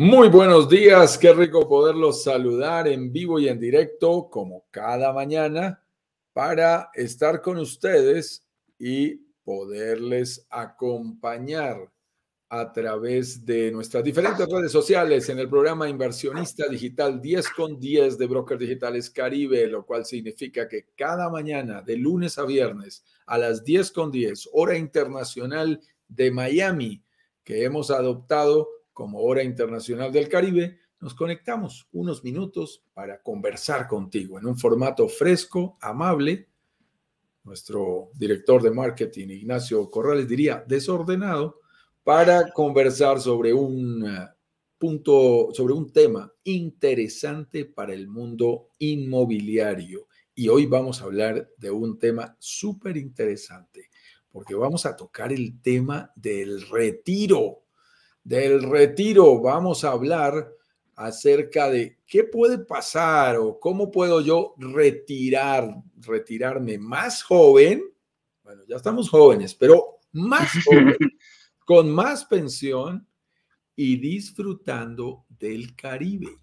Muy buenos días, qué rico poderlos saludar en vivo y en directo como cada mañana para estar con ustedes y poderles acompañar a través de nuestras diferentes redes sociales en el programa Inversionista Digital 10 con 10 de Brokers Digitales Caribe, lo cual significa que cada mañana de lunes a viernes a las 10 con 10, hora internacional de Miami, que hemos adoptado como Hora Internacional del Caribe, nos conectamos unos minutos para conversar contigo en un formato fresco, amable. Nuestro director de marketing, Ignacio Corrales, diría desordenado, para conversar sobre un eh, punto, sobre un tema interesante para el mundo inmobiliario. Y hoy vamos a hablar de un tema súper interesante, porque vamos a tocar el tema del retiro del retiro vamos a hablar acerca de qué puede pasar o cómo puedo yo retirar, retirarme más joven. Bueno, ya estamos jóvenes, pero más joven, con más pensión y disfrutando del Caribe.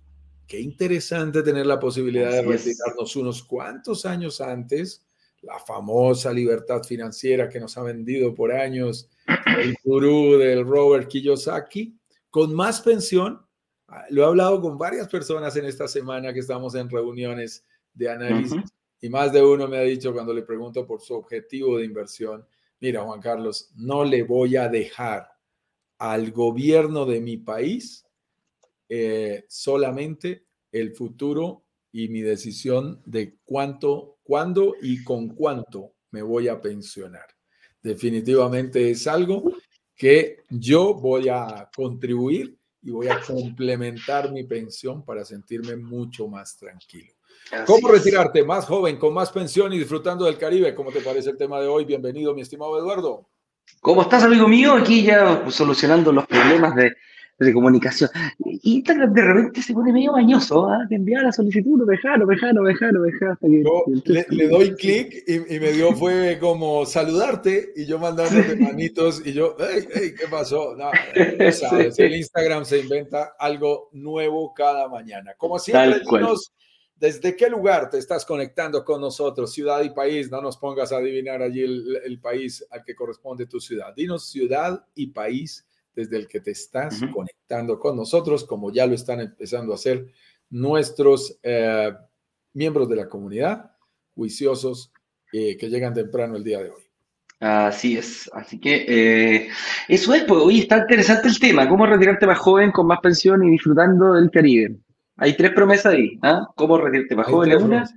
Qué interesante tener la posibilidad de retirarnos unos cuantos años antes, la famosa libertad financiera que nos ha vendido por años el gurú del Robert Kiyosaki, con más pensión. Ah, lo he hablado con varias personas en esta semana que estamos en reuniones de análisis y más de uno me ha dicho cuando le pregunto por su objetivo de inversión, mira Juan Carlos, no le voy a dejar al gobierno de mi país eh, solamente el futuro y mi decisión de cuánto, cuándo y con cuánto me voy a pensionar definitivamente es algo que yo voy a contribuir y voy a complementar mi pensión para sentirme mucho más tranquilo. ¿Cómo retirarte más joven, con más pensión y disfrutando del Caribe? ¿Cómo te parece el tema de hoy? Bienvenido, mi estimado Eduardo. ¿Cómo estás, amigo mío? Aquí ya solucionando los problemas de, de comunicación. Y de repente se pone medio bañoso, ¿ah? de enviar la solicitud, no dejar, no dejar, no dejar, no dejar. le, doy clic y, me dio fue como saludarte y yo mandándote manitos y yo, hey, hey, ¿qué pasó? No, sabes, el Instagram se inventa algo nuevo cada mañana. Como siempre, dinos desde qué lugar te estás conectando con nosotros, ciudad y país. No nos pongas a adivinar allí el, el país al que corresponde tu ciudad. Dinos ciudad y país desde el que te estás conectando con nosotros, como ya lo están empezando a hacer nuestros eh, miembros de la comunidad, juiciosos, eh, que llegan temprano el día de hoy. Así es, así que eh, eso es, pues hoy está interesante el tema, cómo retirarte más joven con más pensión y disfrutando del Caribe. Hay tres promesas ahí, ¿ah? Cómo retirarte más joven la una,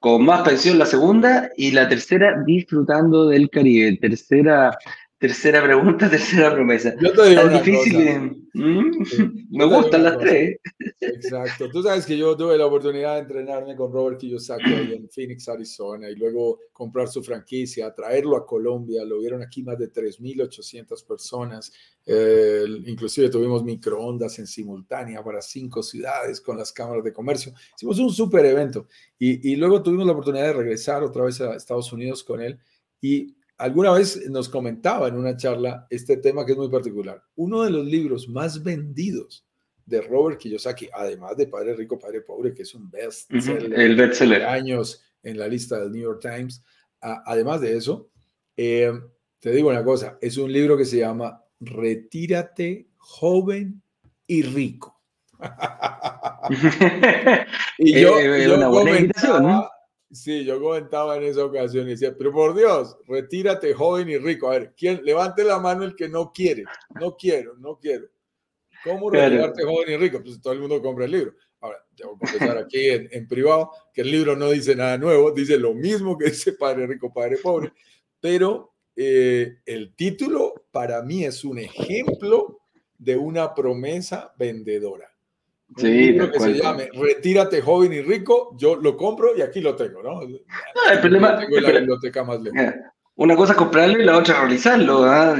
con más pensión la segunda y la tercera disfrutando del Caribe. Tercera Tercera pregunta, tercera promesa. Yo te digo difícil. ¿Mm? Me gustan las tres. Exacto. Tú sabes que yo tuve la oportunidad de entrenarme con Robert Kiyosaki ahí en Phoenix, Arizona, y luego comprar su franquicia, traerlo a Colombia. Lo vieron aquí más de 3.800 personas. Eh, inclusive tuvimos microondas en simultánea para cinco ciudades con las cámaras de comercio. Hicimos un súper evento. Y, y luego tuvimos la oportunidad de regresar otra vez a Estados Unidos con él. Y alguna vez nos comentaba en una charla este tema que es muy particular. Uno de los libros más vendidos de Robert Kiyosaki, además de Padre Rico, Padre Pobre, que es un bestseller, el bestseller. de años en la lista del New York Times. además de eso, eh, te digo una cosa, es un libro que se llama Retírate joven y rico. y yo, eh, yo una buena comentaba, Sí, yo comentaba en esa ocasión y decía, pero por Dios, retírate joven y rico. A ver, ¿quién? Levante la mano el que no quiere. No quiero, no quiero. ¿Cómo retirarte joven y rico? Pues todo el mundo compra el libro. Ahora, tengo que confesar aquí en, privado que el libro no dice nada nuevo, dice lo mismo que dice Padre Rico, Padre Pobre, pero eh, el título para mí es un ejemplo de una promesa vendedora. Sí, que se llame Retírate joven y rico, yo lo compro y aquí lo tengo, ¿no? el problema, tengo la biblioteca más lejos. Una cosa es comprarlo y la otra realizarlo. ¿ah?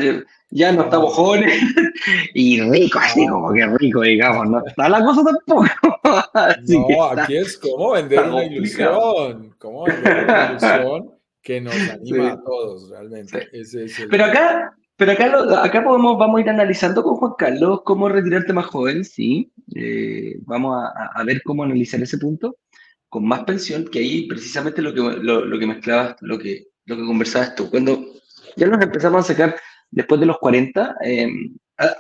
Ya no estamos jóvenes y ricos, así como que rico, digamos. No está la cosa tampoco. no, aquí es como vender una ilusión. Como vender una ilusión que nos anima a todos, realmente. Pero acá, pero acá, acá podemos, vamos a ir analizando con Juan Carlos cómo retirarte más joven, sí. eh, vamos a, ver cómo analizar ese punto con más pensión, que ahí precisamente lo que, lo, que mezclabas, lo que, lo que conversabas tú. Cuando ya nos empezamos a sacar después de los 40, eh,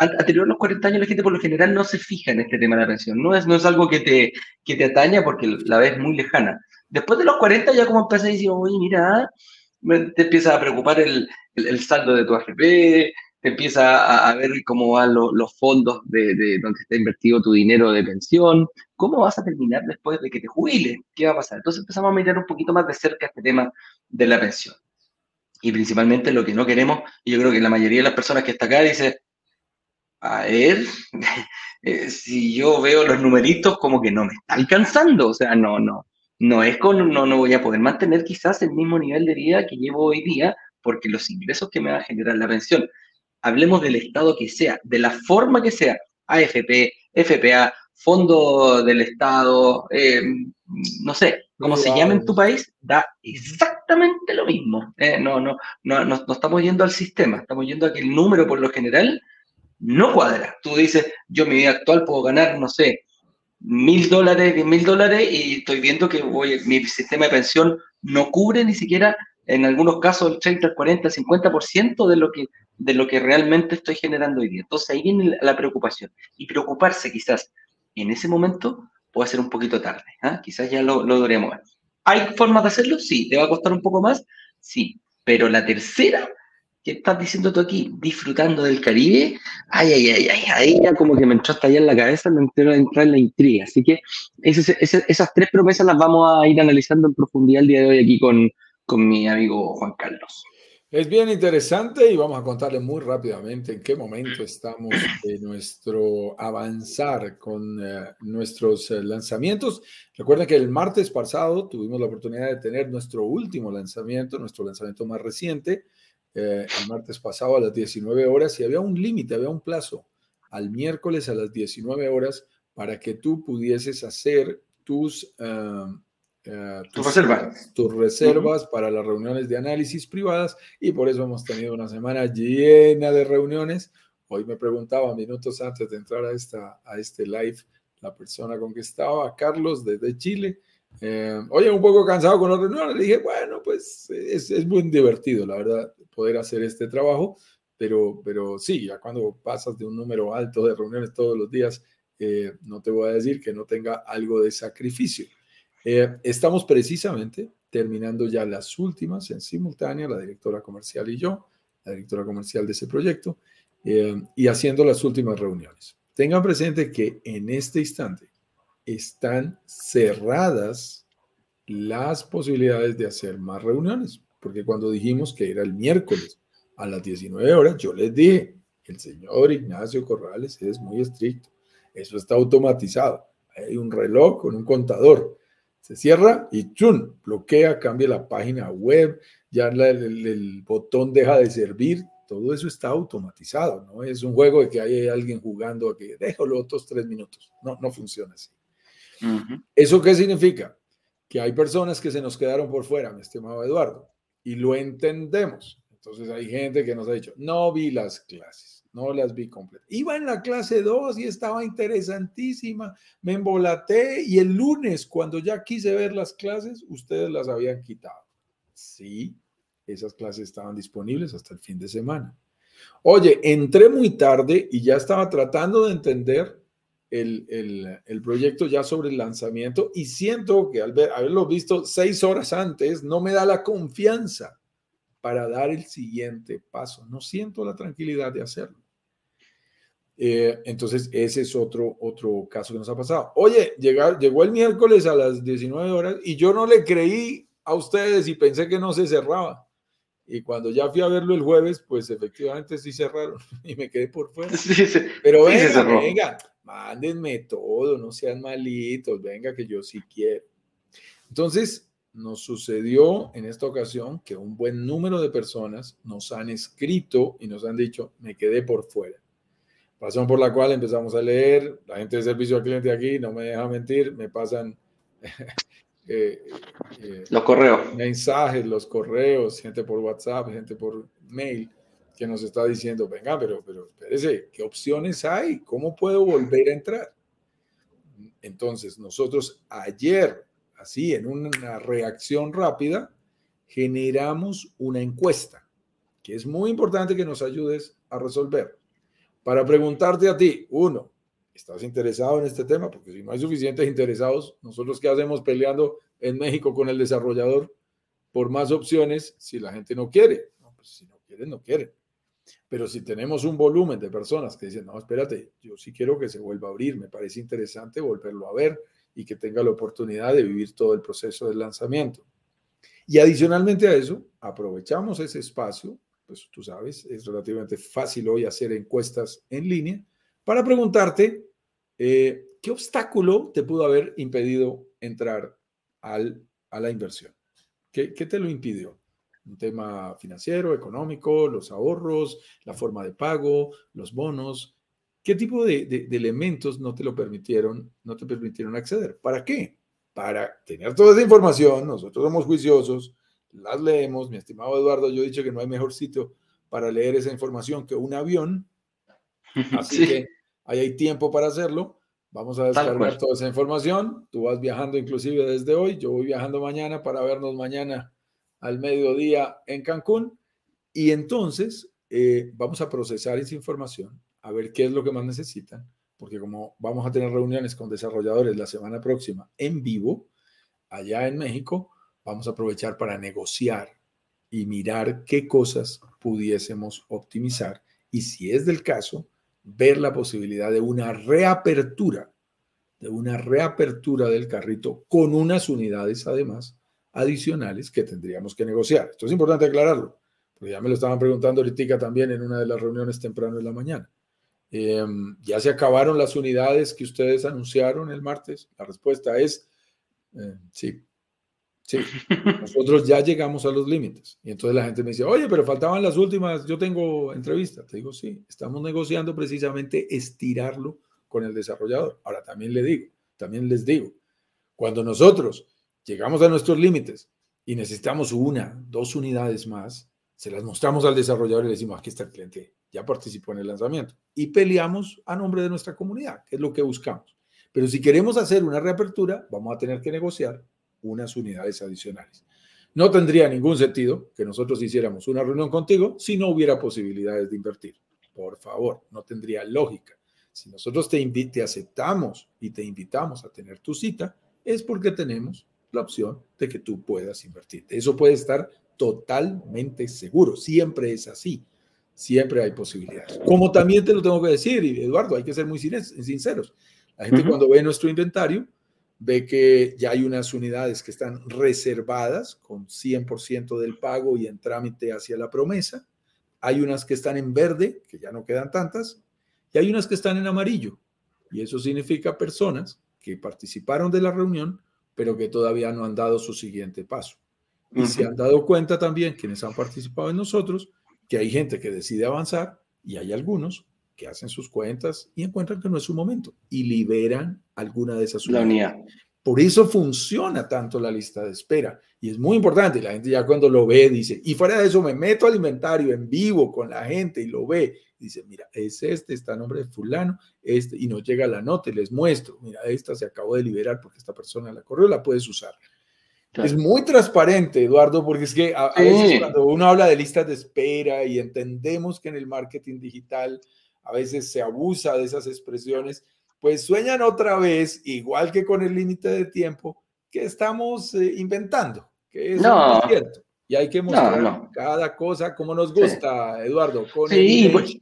anterior a los 40 años la gente por lo general no se fija en este tema de la pensión, no es, no es algo que te, que te ataña porque la ves muy lejana. Después de los 40 ya como empiezas a decir, oye, mira, te empieza a preocupar el, el, saldo de tu AFP, te empieza a, ver cómo van los fondos de, de, donde está invertido tu dinero de pensión, cómo vas a terminar después de que te jubiles, qué va a pasar. Entonces empezamos a mirar un poquito más de cerca este tema de la pensión. Y principalmente lo que no queremos, y yo creo que la mayoría de las personas que está acá dice, a ver, eh, si yo veo los numeritos como que no me está alcanzando, o sea, no, no, no es con, no, no voy a poder mantener quizás el mismo nivel de vida que llevo hoy día, porque los ingresos que me va a generar la pensión, hablemos del estado que sea, de la forma que sea, AFP, FPA, Fondo del Estado, eh, no sé, como se llame en tu país, da exactamente lo mismo. Eh, no, no, no, no, no estamos yendo al sistema, estamos yendo a que el número por lo general no cuadra. Tú dices, yo mi vida actual puedo ganar, no sé, mil dólares, diez mil dólares y estoy viendo que voy, mi sistema de pensión no cubre ni siquiera en algunos casos el 30, el 40, el 50% de lo que de lo que realmente estoy generando hoy día. Entonces ahí viene la preocupación. Y preocuparse quizás en ese momento puede ser un poquito tarde. ¿ah? Quizás ya lo, lo deberíamos ver. ¿Hay formas de hacerlo? Sí. ¿Te va a costar un poco más? Sí. Pero la tercera ¿Qué estás diciendo tú aquí? Disfrutando del Caribe. Ay, ay, ay, ay, ahí ya como que me entró hasta allá en la cabeza, me entró a entrar en la intriga. Así que esas, tres promesas las vamos a ir analizando en profundidad el día de hoy aquí con, con mi amigo Juan Carlos. Es bien interesante y vamos a contarle muy rápidamente en qué momento estamos de nuestro avanzar con eh, nuestros eh, lanzamientos. Recuerden que el martes pasado tuvimos la oportunidad de tener nuestro último lanzamiento, nuestro lanzamiento más reciente, eh, el martes pasado a las 19 horas y había un límite, había un plazo al miércoles a las 19 horas para que tú pudieses hacer tus, uh, tus, reservas, tus reservas para las reuniones de análisis privadas y por eso hemos tenido una semana llena de reuniones. Hoy me preguntaba minutos antes de entrar a, esta, a este live la persona con que estaba, Carlos, desde Chile, eh, oye, un poco cansado con los reuniones. Le dije, bueno, pues es, es, muy divertido, la verdad, poder hacer este trabajo, pero, pero sí, ya cuando pasas de un número alto de reuniones todos los días, eh, no te voy a decir que no tenga algo de sacrificio. Eh, estamos precisamente terminando ya las últimas en simultánea, la directora comercial y yo, la directora comercial de ese proyecto, y haciendo las últimas reuniones. Tengan presente que en este instante están cerradas las posibilidades de hacer más reuniones, porque cuando dijimos que era el miércoles a las 19 horas, yo les dije, el señor Ignacio Corrales es muy estricto, eso está automatizado, hay un reloj con un contador, se cierra y ¡chun! bloquea, cambia la página web, ya el, el, botón deja de servir, todo eso está automatizado, no es un juego de que hay alguien jugando a que déjalo otros tres minutos, no, no funciona así. ¿Eso qué significa? Que hay personas que se nos quedaron por fuera, mi estimado Eduardo, y lo entendemos. Entonces hay gente que nos ha dicho, no vi las clases, no las vi completas. Iba en la clase 2 y estaba interesantísima, me embolaté y el lunes, cuando ya quise ver las clases, ustedes las habían quitado. Sí, esas clases estaban disponibles hasta el fin de semana. Oye, entré muy tarde y ya estaba tratando de entender el, proyecto ya sobre el lanzamiento y siento que al ver, haberlo visto seis horas antes no me da la confianza para dar el siguiente paso. No siento la tranquilidad de hacerlo. Eh, entonces, ese es otro, otro caso que nos ha pasado. Oye, llegar, llegó el miércoles a las 19 horas y yo no le creí a ustedes y pensé que no se cerraba. Y cuando ya fui a verlo el jueves, pues efectivamente sí cerraron y me quedé por fuera. Pero venga, venga, mándenme todo, no sean malitos, venga que yo sí quiero. Entonces, nos sucedió en esta ocasión que un buen número de personas nos han escrito y nos han dicho, me quedé por fuera. Razón por la cual empezamos a leer, la gente de servicio al cliente aquí no me deja mentir, me pasan eh, eh, los correos. Mensajes, los correos, gente por WhatsApp, gente por mail que nos está diciendo, venga, pero, pero espérese, ¿qué opciones hay? ¿Cómo puedo volver a entrar? Entonces, nosotros ayer, así, en una reacción rápida, generamos una encuesta, que es muy importante que nos ayudes a resolver. Para preguntarte a ti, uno, ¿estás interesado en este tema? Porque si no hay suficientes interesados, nosotros qué hacemos peleando en México con el desarrollador por más opciones si la gente no quiere. No, pues si no quieren, no quieren. Pero si tenemos un volumen de personas que dicen, no, espérate, yo sí quiero que se vuelva a abrir, me parece interesante volverlo a ver y que tenga la oportunidad de vivir todo el proceso del lanzamiento. Y adicionalmente a eso, aprovechamos ese espacio, pues tú sabes, es relativamente fácil hoy hacer encuestas en línea, para preguntarte eh, qué obstáculo te pudo haber impedido entrar al, a la inversión. ¿Qué, ¿Qué te lo impidió? un tema financiero, económico, los ahorros, la forma de pago, los bonos. ¿Qué tipo de, elementos no te lo permitieron, no te permitieron acceder? ¿Para qué? Para tener toda esa información, nosotros somos juiciosos, las leemos, mi estimado Eduardo, yo he dicho que no hay mejor sitio para leer esa información que un avión, así que ahí hay tiempo para hacerlo. Vamos a descargar toda esa información. Tú vas viajando inclusive desde hoy, yo voy viajando mañana para vernos mañana al mediodía en Cancún. Y entonces eh, vamos a procesar esa información, a ver qué es lo que más necesitan, porque como vamos a tener reuniones con desarrolladores la semana próxima en vivo, allá en México, vamos a aprovechar para negociar y mirar qué cosas pudiésemos optimizar y si es del caso, ver la posibilidad de una reapertura, de una reapertura del carrito con unas unidades además adicionales que tendríamos que negociar. Esto es importante aclararlo, porque ya me lo estaban preguntando ahorita también en una de las reuniones temprano en la mañana. Em, ¿Ya se acabaron las unidades que ustedes anunciaron el martes? La respuesta es eh, sí. Sí, nosotros ya llegamos a los límites. Y entonces la gente me dice, oye, pero faltaban las últimas, yo tengo entrevista. Te digo, sí, estamos negociando precisamente estirarlo con el desarrollador. Ahora también le digo, también les digo, cuando nosotros llegamos a nuestros límites y necesitamos una, dos unidades más, se las mostramos al desarrollador y le decimos, aquí está el cliente, ya participó en el lanzamiento. Y peleamos a nombre de nuestra comunidad, que es lo que buscamos. Pero si queremos hacer una reapertura, vamos a tener que negociar unas unidades adicionales. No tendría ningún sentido que nosotros hiciéramos una reunión contigo si no hubiera posibilidades de invertir. Por favor, no tendría lógica. Si nosotros te, te aceptamos y te invitamos a tener tu cita, es porque tenemos la opción de que tú puedas invertir. Eso puede estar totalmente seguro. Siempre es así. Siempre hay posibilidades. Como también te lo tengo que decir, Eduardo, hay que ser muy sinceros. La gente cuando ve nuestro inventario, ve que ya hay unas unidades que están reservadas con 100% del pago y en trámite hacia la promesa. Hay unas que están en verde, que ya no quedan tantas, y hay unas que están en amarillo. Y eso significa personas que participaron de la reunión, pero que todavía no han dado su siguiente paso. Y se han dado cuenta también, quienes han participado en nosotros, que hay gente que decide avanzar y hay algunos que hacen sus cuentas y encuentran que no es su momento y liberan alguna de esas unidades. Por eso funciona tanto la lista de espera y es muy importante. La gente ya cuando lo ve dice, y fuera de eso me meto al inventario en vivo con la gente y lo ve dice, mira, es este, está a nombre de fulano, este, y nos llega la nota y les muestro, mira, esta se acabó de liberar porque esta persona la corrió, la puedes usar. Es muy transparente, Eduardo, porque es que a, veces cuando uno habla de listas de espera y entendemos que en el marketing digital a veces se abusa de esas expresiones, pues sueñan otra vez, igual que con el límite de tiempo, que estamos eh, inventando, que es no. cierto. Y hay que mostrar cada cosa como nos gusta, Eduardo. Con sí, pues,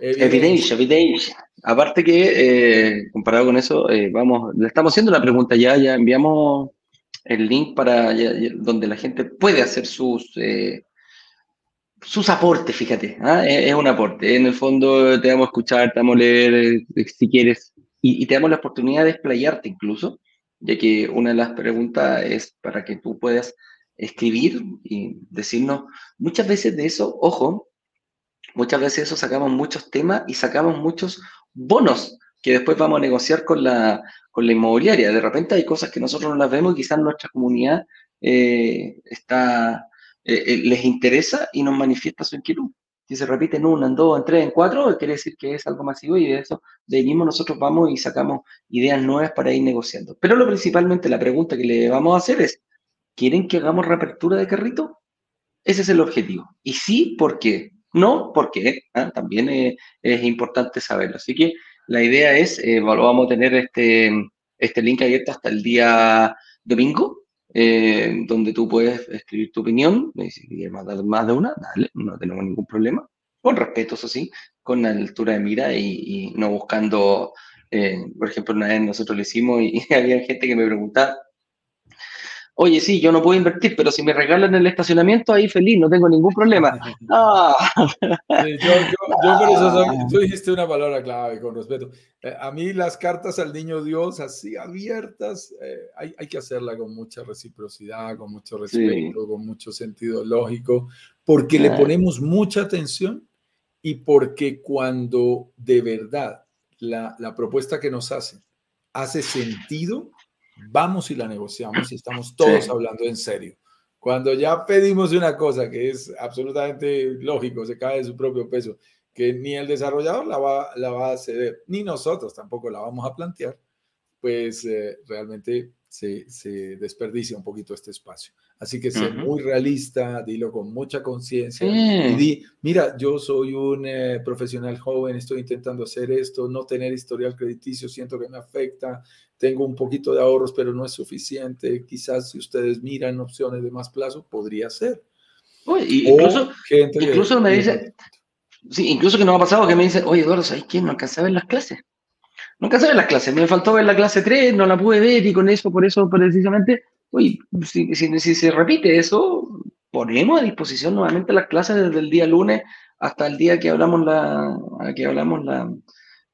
Evidencia, evidencia. Aparte que, eh, comparado con eso, eh, vamos, le estamos haciendo la pregunta ya, ya enviamos el link para donde la gente puede hacer sus eh, sus aportes, fíjate, ¿ah? es, un aporte. En el fondo te vamos a escuchar, te vamos a leer si quieres y, te damos la oportunidad de explayarte incluso, ya que una de las preguntas es para que tú puedas escribir y decirnos muchas veces de eso, ojo, Muchas veces eso sacamos muchos temas y sacamos muchos bonos que después vamos a negociar con la, con la inmobiliaria. De repente hay cosas que nosotros no las vemos y quizás nuestra comunidad eh, está, eh, eh, les interesa y nos manifiesta su inquietud. Si se repite en una, en dos, en tres, en cuatro, quiere decir que es algo masivo y de eso, de ahí mismo nosotros vamos y sacamos ideas nuevas para ir negociando. Pero lo principalmente, la pregunta que le vamos a hacer es, ¿quieren que hagamos reapertura de carrito? Ese es el objetivo. Y sí, ¿por qué? No, ¿por qué? ¿Ah? También es importante saberlo. Así que la idea es, eh, vamos a tener este, este link abierto hasta el día domingo, eh, donde tú puedes escribir tu opinión, si quieres más, de una, dale, no tenemos ningún problema, con respeto, eso sí, con la altura de mira y, no buscando, eh, por ejemplo, una vez nosotros lo hicimos y, y había gente que me preguntaba, Oye, sí, yo no puedo invertir, pero si me regalan el estacionamiento, ahí feliz, no tengo ningún problema. Ah. yo, por eso soy, tú dijiste una palabra clave, con respeto. Eh, a mí las cartas al niño Dios así abiertas, eh, hay, hay, que hacerla con mucha reciprocidad, con mucho respeto, con mucho sentido lógico, porque le ponemos mucha atención y porque cuando de verdad la, la propuesta que nos hacen hace sentido, vamos y la negociamos y estamos todos hablando en serio. Cuando ya pedimos una cosa que es absolutamente lógico, se cae de su propio peso, que ni el desarrollador la va, la va a ceder, ni nosotros tampoco la vamos a plantear, pues eh, realmente se, se, desperdicia un poquito este espacio. Así que sé muy realista, dilo con mucha conciencia y di, mira, yo soy un eh, profesional joven, estoy intentando hacer esto, no tener historial crediticio, siento que me afecta, tengo un poquito de ahorros, pero no es suficiente. Quizás si ustedes miran opciones de más plazo, podría ser. incluso, incluso me dice, sí, incluso que no ha pasado que me dice, oye Eduardo, ¿sabes quién? No alcancé a ver las clases. No alcancé a ver las clases, me faltó ver la clase 3, no la pude ver y con eso, por eso precisamente, oye, si, se repite eso, ponemos a disposición nuevamente las clases desde el día lunes hasta el día que hablamos la, que hablamos la,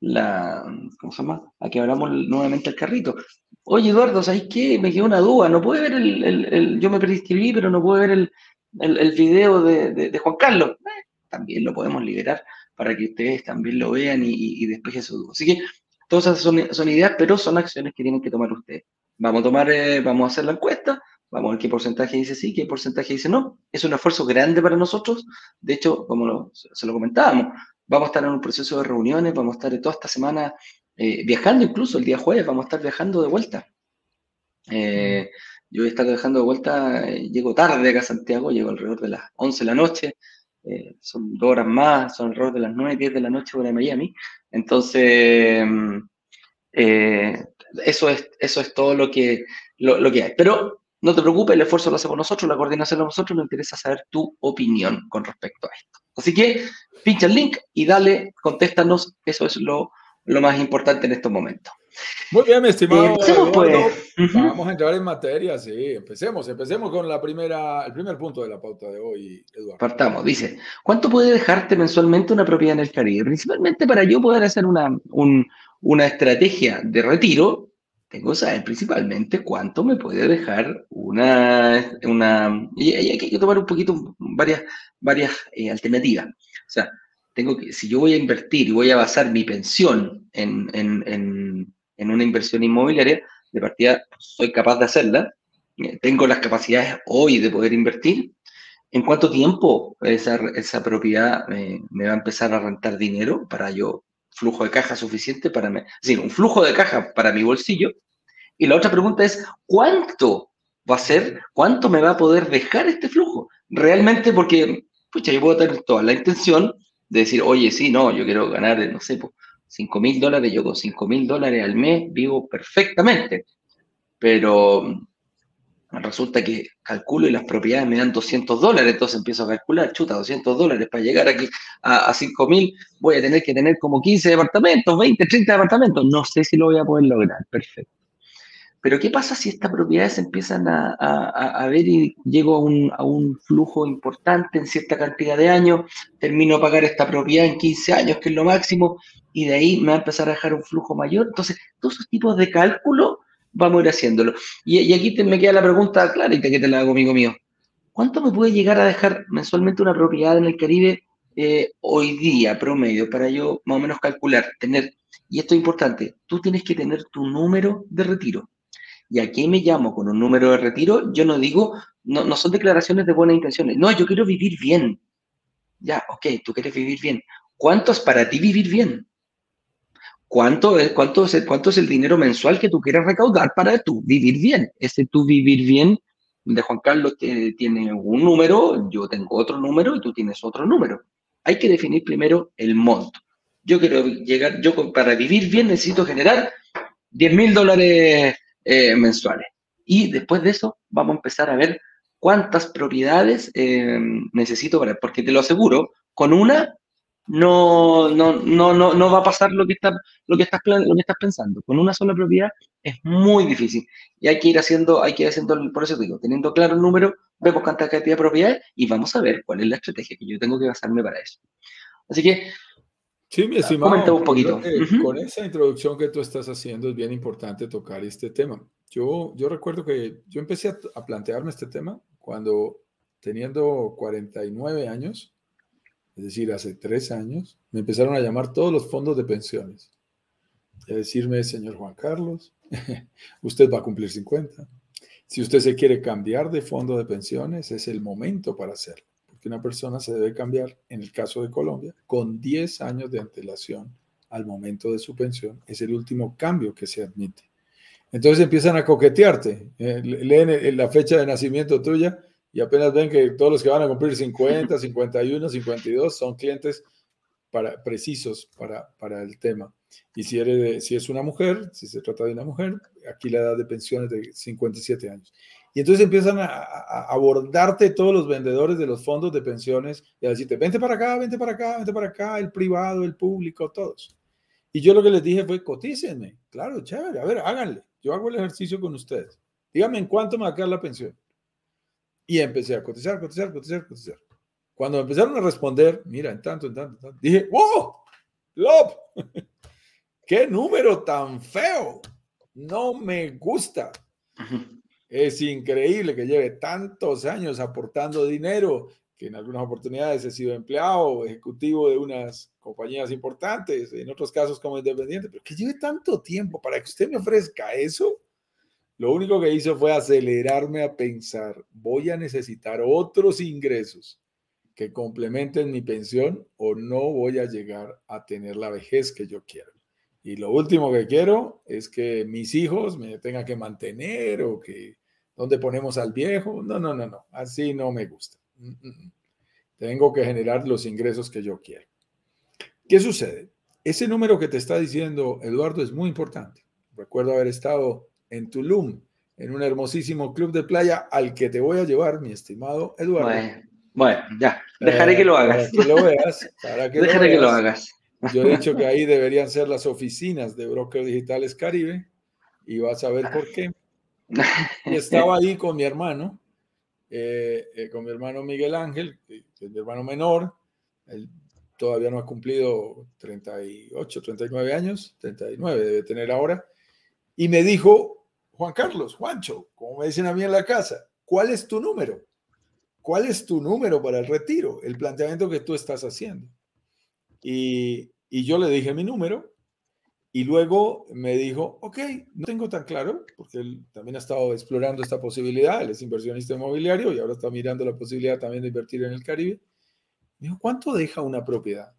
la, ¿cómo se llama? A que hablamos nuevamente el carrito. Oye, Eduardo, ¿sabes qué? Me quedó una duda. No puede ver el, el, yo me prescribí, pero no puede ver el, el, video de, de, Juan Carlos. Eh, también lo podemos liberar para que ustedes también lo vean y, y, despejen su duda. Así que todas esas son, son, ideas, pero son acciones que tienen que tomar ustedes. Vamos a tomar, eh, vamos a hacer la encuesta, vamos a ver qué porcentaje dice sí, qué porcentaje dice no. Es un esfuerzo grande para nosotros. De hecho, como se lo comentábamos, Vamos a estar en un proceso de reuniones, vamos a estar toda esta semana eh, viajando, incluso el día jueves, vamos a estar viajando de vuelta. Eh, yo voy a estar viajando de vuelta, llego tarde acá a Santiago, llego alrededor de las 11 de la noche, son dos horas más, son alrededor de las 9, 10 de la noche hora de Miami. Entonces, eso, es, eso es todo lo que, lo, lo que hay. Pero no te preocupes, el esfuerzo lo hacemos nosotros, la coordinación lo hacemos nosotros, nos interesa saber tu opinión con respecto a esto. Así que pincha el link y dale, contéstanos, eso es lo, más importante en estos momentos. Muy bien, mi estimado. pues. Vamos a entrar en materia, sí. Empecemos, empecemos con la primera, el primer punto de la pauta de hoy, Eduardo. Partamos, dice, ¿cuánto puede dejarte mensualmente una propiedad en el Caribe? Principalmente para yo poder hacer una, una estrategia de retiro, tengo que saber principalmente cuánto me puede dejar una... una y hay que tomar un poquito varias, varias eh, alternativas. O sea, tengo que, si yo voy a invertir y voy a basar mi pensión en, en, en, en una inversión inmobiliaria, de partida soy capaz de hacerla, eh, tengo las capacidades hoy de poder invertir, ¿en cuánto tiempo esa, esa propiedad me, me va a empezar a rentar dinero para yo flujo de caja suficiente para mí, es decir, un flujo de caja para mi bolsillo. Y la otra pregunta es, ¿cuánto va a ser? ¿Cuánto me va a poder dejar este flujo? Realmente porque, pucha, yo puedo tener toda la intención de decir, oye, sí, no, yo quiero ganar, no sé, 5 mil dólares, yo con 5 mil dólares al mes vivo perfectamente. Pero resulta que calculo y las propiedades me dan 200 dólares, entonces empiezo a calcular, chuta, 200 dólares para llegar aquí a, a 5 mil, voy a tener que tener como 15 departamentos, 20, 30 departamentos, no sé si lo voy a poder lograr, perfecto. Pero ¿qué pasa si estas propiedades empiezan a, a, ver y llego a un, flujo importante en cierta cantidad de años, termino a pagar esta propiedad en 15 años, que es lo máximo, y de ahí me va a empezar a dejar un flujo mayor? Entonces, todos esos tipos de cálculo vamos a ir haciéndolo. Y, aquí te, me queda la pregunta clara y te, que te la hago, amigo mío. ¿Cuánto me puede llegar a dejar mensualmente una propiedad en el Caribe eh, hoy día, promedio, para yo más o menos calcular, tener, y esto es importante, tú tienes que tener tu número de retiro. ¿Y a qué me llamo con un número de retiro? Yo no digo, no, no son declaraciones de buenas intenciones. No, yo quiero vivir bien. Ya, ok, tú quieres vivir bien. ¿Cuánto es para ti vivir bien? ¿Cuánto es, cuánto, es, ¿Cuánto es el dinero mensual que tú quieres recaudar para tú vivir bien? Ese tú vivir bien de Juan Carlos tiene un número, yo tengo otro número y tú tienes otro número. Hay que definir primero el monto. Yo quiero llegar, yo para vivir bien necesito generar 10 mil dólares eh, mensuales. Y después de eso vamos a empezar a ver cuántas propiedades eh, necesito para, porque te lo aseguro, con una no, no, no, no, no va a pasar lo que, está, lo, que estás, lo que estás pensando. Con una sola propiedad es muy difícil. Y hay que ir haciendo, hay que ir haciendo, por eso digo, teniendo claro el número, vemos cuánta cantidad de propiedades y vamos a ver cuál es la estrategia que yo tengo que basarme para eso. Así que, sí, mi estimado, un poquito. Con esa introducción que tú estás haciendo es bien importante tocar este tema. Yo, yo recuerdo que yo empecé a, a plantearme este tema cuando teniendo 49 años, es decir, hace tres años, me empezaron a llamar todos los fondos de pensiones. Y a decirme, señor Juan Carlos, usted va a cumplir 50. Si usted se quiere cambiar de fondo de pensiones, es el momento para hacerlo. Porque una persona se debe cambiar, en el caso de Colombia, con 10 años de antelación al momento de su pensión. Es el último cambio que se admite. Entonces empiezan a coquetearte. Eh, leen la fecha de nacimiento tuya y apenas ven que todos los que van a cumplir 50, 51, 52 son clientes para, precisos para, para el tema. Y si, eres si es una mujer, si se trata de una mujer, aquí la edad de pensión es de 57 años. Y entonces empiezan a, abordarte todos los vendedores de los fondos de pensiones y a decirte, vente para acá, vente para acá, vente para acá, el privado, el público, todos. Y yo lo que les dije fue, cotícenme. Claro, chévere, a ver, háganle. Yo hago el ejercicio con ustedes. Díganme en cuánto me va a quedar la pensión. Y empecé a cotizar, cotizar, cotizar, cotizar. Cuando empezaron a responder, mira, en tanto, en tanto, en tanto dije, ¡wow! ¡Lop! ¡Qué número tan feo! No me gusta. Es increíble que lleve tantos años aportando dinero, que en algunas oportunidades he sido empleado, ejecutivo de unas compañías importantes, en otros casos como independiente, pero que lleve tanto tiempo para que usted me ofrezca eso. Lo único que hizo fue acelerarme a pensar, voy a necesitar otros ingresos que complementen mi pensión o no voy a llegar a tener la vejez que yo quiero. Y lo último que quiero es que mis hijos me tengan que mantener o que ¿dónde ponemos al viejo? No, no, no, no, así no me gusta. Mm, mm, mm. Tengo que generar los ingresos que yo quiero. ¿Qué sucede? Ese número que te está diciendo Eduardo es muy importante. Recuerdo haber estado en Tulum, en un hermosísimo club de playa al que te voy a llevar, mi estimado Eduardo. Bueno, ya, dejaré que lo eh, hagas. Para que lo veas. Para que dejaré que lo hagas. Yo he dicho que ahí deberían ser las oficinas de Broker Digitales Caribe y vas a ver por qué. Y estaba ahí con mi hermano, eh, eh, con mi hermano Miguel Ángel, que es mi hermano menor. Él todavía no ha cumplido 38, 39 años, 39 debe tener ahora. Y me dijo, Juan Carlos, Juancho, como me dicen a mí en la casa, ¿cuál es tu número? ¿Cuál es tu número para el retiro? El planteamiento que tú estás haciendo. Y, yo le dije mi número y luego me dijo, ok, no tengo tan claro, porque él también ha estado explorando esta posibilidad, él es inversionista inmobiliario y ahora está mirando la posibilidad también de invertir en el Caribe. Me dijo, ¿cuánto deja una propiedad?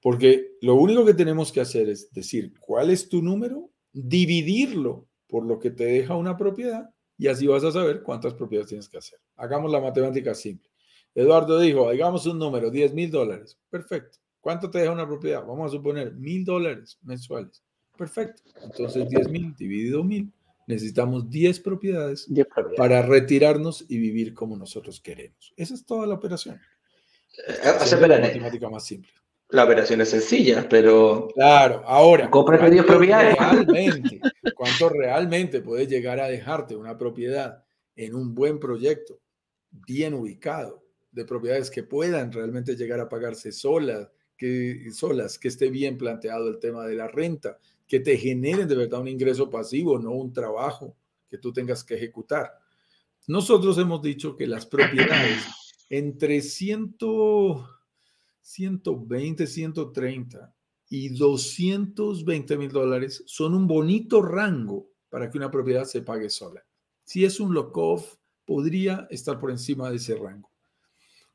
Porque lo único que tenemos que hacer es decir, ¿cuál es tu número? Dividirlo por lo que te deja una propiedad y así vas a saber cuántas propiedades tienes que hacer. Hagamos la matemática simple. Eduardo dijo, hagamos un número, 10 mil dólares. Perfecto. ¿Cuánto te deja una propiedad? Vamos a suponer mil dólares mensuales. Perfecto. Entonces 10 mil dividido mil. Necesitamos 10 propiedades, para retirarnos y vivir como nosotros queremos. Esa es toda la operación. Eh, es la matemática más simple. La operación es sencilla, pero. Claro, ahora. Compra 10 propiedades. Realmente, ¿Cuánto realmente puedes llegar a dejarte una propiedad en un buen proyecto, bien ubicado, de propiedades que puedan realmente llegar a pagarse solas, que, solas, que esté bien planteado el tema de la renta, que te generen de verdad un ingreso pasivo, no un trabajo que tú tengas que ejecutar? Nosotros hemos dicho que las propiedades entre 100 120, 130 y 220 mil dólares son un bonito rango para que una propiedad se pague sola. Si es un lock-off, podría estar por encima de ese rango.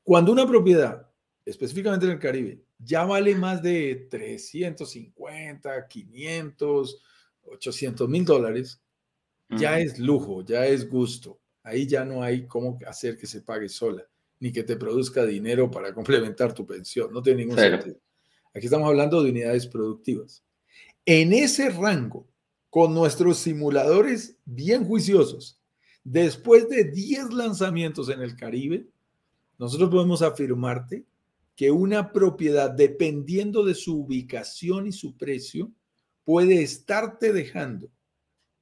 Cuando una propiedad específicamente en el Caribe, ya vale más de 350, 500, 800 mil dólares, ya es lujo, ya es gusto. Ahí ya no hay cómo hacer que se pague sola, ni que te produzca dinero para complementar tu pensión. No tiene ningún sentido. Aquí estamos hablando de unidades productivas. En ese rango, con nuestros simuladores bien juiciosos, después de 10 lanzamientos en el Caribe, nosotros podemos afirmarte que una propiedad, dependiendo de su ubicación y su precio, puede estarte dejando,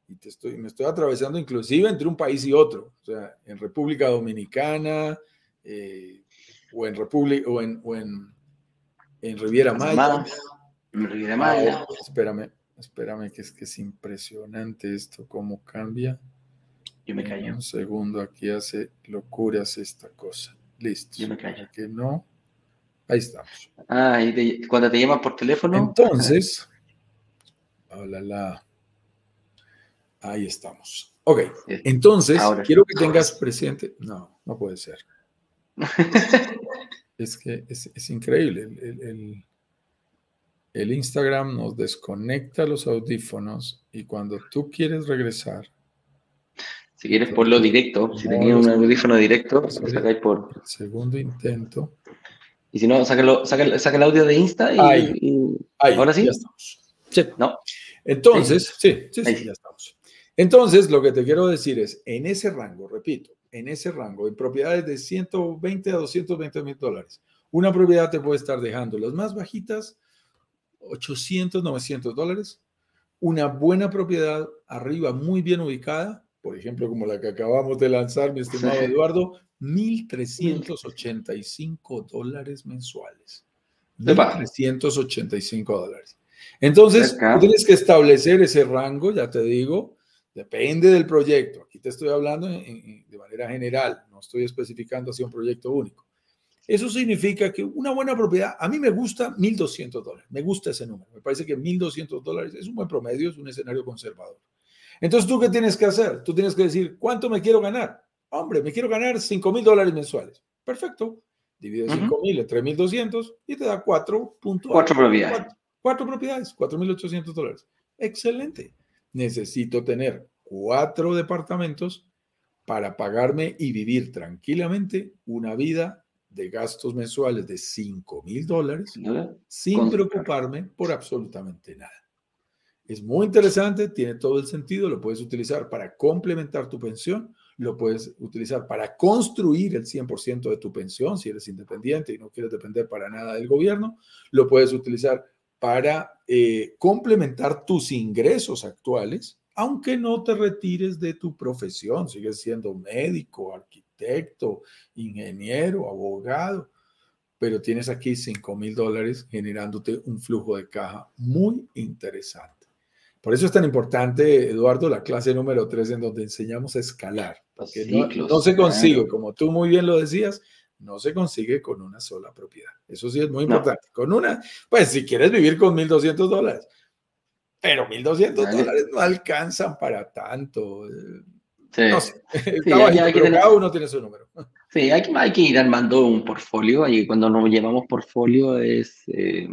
y te estoy, me estoy atravesando inclusive entre un país y otro, o sea, en República Dominicana, eh, o en República, o en, o en, en Riviera Maya. En Riviera Maya. Ah, espérame, espérame, que es que es impresionante esto, cómo cambia. Yo me callo. Un segundo, aquí hace locuras esta cosa. Listo. Yo me callo. Que no. Ahí estamos. Ah, y cuando te llaman por teléfono. Entonces, hola, la. Ahí estamos. Ok, entonces, quiero que tengas presente. No, no puede ser. es que es, increíble. El, el, Instagram nos desconecta los audífonos y cuando tú quieres regresar. Si quieres ponlo directo, si tenías un audífono directo, lo por. El segundo intento. Y si no, saca, el audio de Insta y, ahí, ahora sí. Ya estamos. ¿No? Entonces, sí, sí, sí, ya estamos. Entonces, lo que te quiero decir es, en ese rango, repito, en ese rango, en propiedades de 120 a 220 mil dólares, una propiedad te puede estar dejando las más bajitas, 800, 900 dólares. Una buena propiedad arriba, muy bien ubicada, por ejemplo, como la que acabamos de lanzar, mi estimado Eduardo, 1.385 dólares mensuales. 1.385 dólares. Entonces, tú tienes que establecer ese rango, ya te digo, depende del proyecto. Aquí te estoy hablando de manera general, no estoy especificando hacia un proyecto único. Eso significa que una buena propiedad, a mí me gusta 1.200 dólares, me gusta ese número, me parece que 1.200 dólares es un buen promedio, es un escenario conservador. Entonces, ¿tú qué tienes que hacer? Tú tienes que decir, ¿cuánto me quiero ganar? Hombre, me quiero ganar 5 mil dólares mensuales. Perfecto. Divide 5 mil entre 1.200 y te da 4 puntos. Cuatro propiedades. Cuatro, propiedades, 4.800 dólares. Excelente. Necesito tener cuatro departamentos para pagarme y vivir tranquilamente una vida de gastos mensuales de 5 mil dólares sin preocuparme por absolutamente nada. Es muy interesante, tiene todo el sentido, lo puedes utilizar para complementar tu pensión lo puedes utilizar para construir el 100% de tu pensión si eres independiente y no quieres depender para nada del gobierno, lo puedes utilizar para eh, complementar tus ingresos actuales, aunque no te retires de tu profesión, sigues siendo médico, arquitecto, ingeniero, abogado, pero tienes aquí 5 mil dólares generándote un flujo de caja muy interesante. Por eso es tan importante, Eduardo, la clase número 3 en donde enseñamos a escalar. Porque no, se consigue, como tú muy bien lo decías, no se consigue con una sola propiedad. Eso sí es muy importante. Con una, pues si quieres vivir con 1.200 dólares, pero 1.200 dólares no alcanzan para tanto. Sí. No sé, cada uno tiene su número. Sí, hay, hay, que ir armando un portfolio y cuando nos llevamos portfolio es, eh,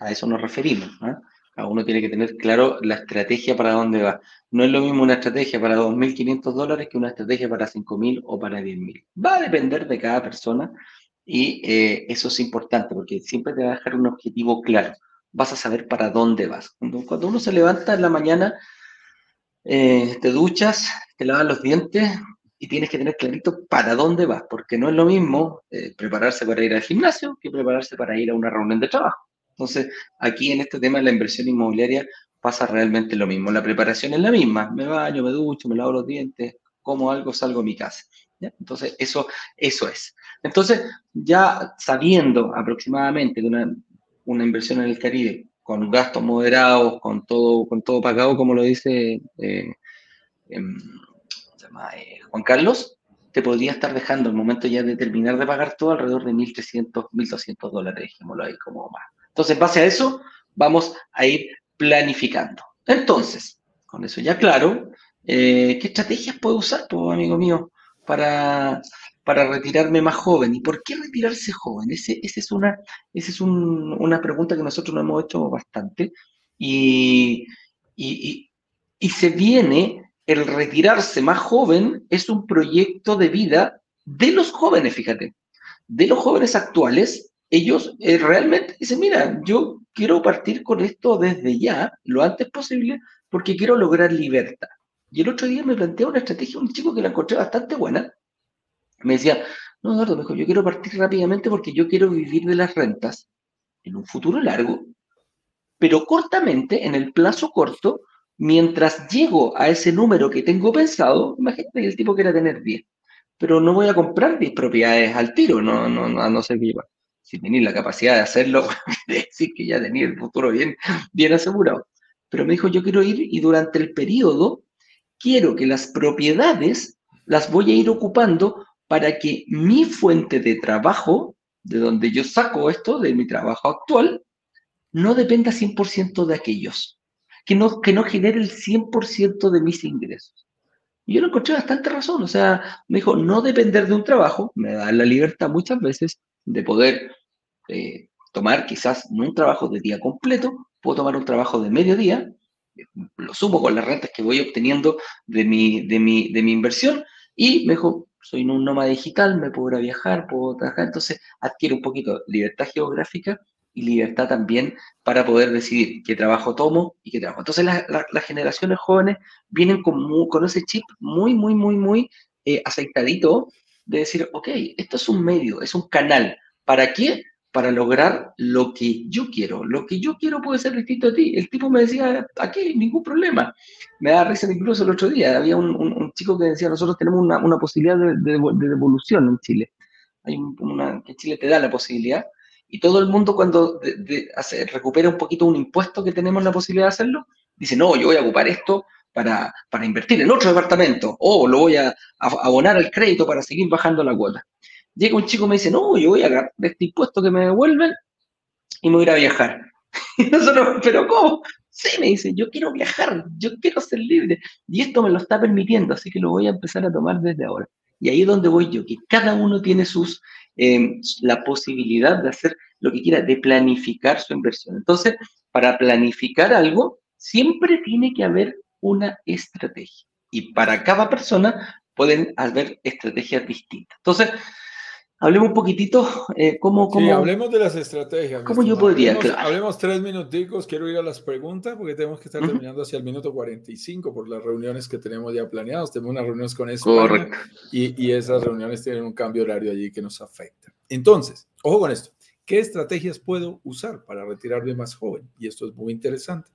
a eso nos referimos. ¿no? Uno tiene que tener claro la estrategia para dónde va. No es lo mismo una estrategia para 2.500 dólares que una estrategia para 5.000 o para 10.000. Va a depender de cada persona y eh, eso es importante porque siempre te va a dejar un objetivo claro. Vas a saber para dónde vas. Cuando, uno se levanta en la mañana, eh, te duchas, te lavas los dientes y tienes que tener clarito para dónde vas, porque no es lo mismo eh, prepararse para ir al gimnasio que prepararse para ir a una reunión de trabajo. Entonces, aquí en este tema de la inversión inmobiliaria pasa realmente lo mismo. La preparación es la misma. Me baño, me ducho, me lavo los dientes, como algo, salgo a mi casa. Entonces, eso, eso es. Entonces, ya sabiendo aproximadamente de una, una inversión en el Caribe con gastos moderados, con todo, con todo pagado, como lo dice eh, em, eh, Juan Carlos, te podría estar dejando el momento ya de terminar de pagar todo alrededor de 1.300, 1.200 dólares, dejémoslo ahí como más. Entonces, en base a eso, vamos a ir planificando. Entonces, con eso ya claro, eh, ¿qué estrategias puedo usar, amigo mío, para, para retirarme más joven. ¿Y por qué retirarse joven? Ese es, una, es una pregunta que nosotros nos hemos hecho bastante. Y, y, y se viene el retirarse más joven, es un proyecto de vida de los jóvenes, fíjate, de los jóvenes actuales. Ellos eh, realmente dicen, mira, yo quiero partir con esto desde ya, lo antes posible, porque quiero lograr libertad. Y el otro día me planteó una estrategia, un chico que la encontré bastante buena. Me decía, no, Eduardo, mejor yo quiero partir rápidamente porque yo quiero vivir de las rentas en un futuro largo, pero cortamente, en el plazo corto, mientras llego a ese número que tengo pensado, imagínate que el tipo quiera tener 10, pero no voy a comprar 10 propiedades al tiro, no, no, no, no sé qué Si tenéis la capacidad de hacerlo, decir que ya tenéis el futuro bien, bien asegurado. Pero me dijo, yo quiero ir y durante el periodo quiero que las propiedades las voy a ir ocupando para que mi fuente de trabajo, de donde yo saco esto, de mi trabajo actual, no dependa 100% de aquellos, que no, que no genere el 100% de mis ingresos. Y yo lo encontré bastante razón, o sea, me dijo, no depender de un trabajo, me da la libertad muchas veces de poder eh, tomar quizás no un trabajo de día completo, puedo tomar un trabajo de medio día, lo sumo con las rentas que voy obteniendo de mi, de mi, de mi inversión, y me dijo, soy un nómada digital, me puedo ir a viajar, puedo trabajar, entonces adquiero un poquito libertad geográfica y libertad también para poder decidir qué trabajo tomo y qué trabajo. Entonces las generaciones jóvenes vienen con, con, ese chip muy, muy, muy, muy eh, aceitadito de decir, ok, esto es un medio, es un canal. ¿Para qué? Para lograr lo que yo quiero. Lo que yo quiero puede ser distinto a ti. El tipo me decía, aquí, ningún problema. Me da risa incluso el otro día. Había un, chico que decía, nosotros tenemos una, posibilidad de, devolución en Chile. Hay una, que Chile te da la posibilidad y todo el mundo cuando recupera un poquito un impuesto que tenemos la posibilidad de hacerlo, dice, no, yo voy a ocupar esto para, invertir en otro departamento, o lo voy a, abonar al crédito para seguir bajando la cuota. Llega un chico y me dice, no, yo voy a agarrar este impuesto que me devuelven y me voy a ir a viajar. Y nosotros, pero ¿cómo? Sí, me dice, yo quiero viajar, yo quiero ser libre. Y esto me lo está permitiendo, así que lo voy a empezar a tomar desde ahora. Y ahí es donde voy yo, que cada uno tiene sus Em, la posibilidad de hacer lo que quiera, de planificar su inversión. Entonces, para planificar algo, siempre tiene que haber una estrategia. Y para cada persona pueden haber estrategias distintas. Entonces, Hablemos un poquitito eh, cómo, cómo... Sí, hablemos de las estrategias. ¿Cómo yo podría? Hablemos, hablemos, tres minuticos, quiero ir a las preguntas porque tenemos que estar terminando hacia el minuto 45 por las reuniones que tenemos ya planeadas. Tenemos unas reuniones con España y, y esas reuniones tienen un cambio horario allí que nos afecta. Entonces, ojo con esto. ¿Qué estrategias puedo usar para retirarme más joven? Y esto es muy interesante.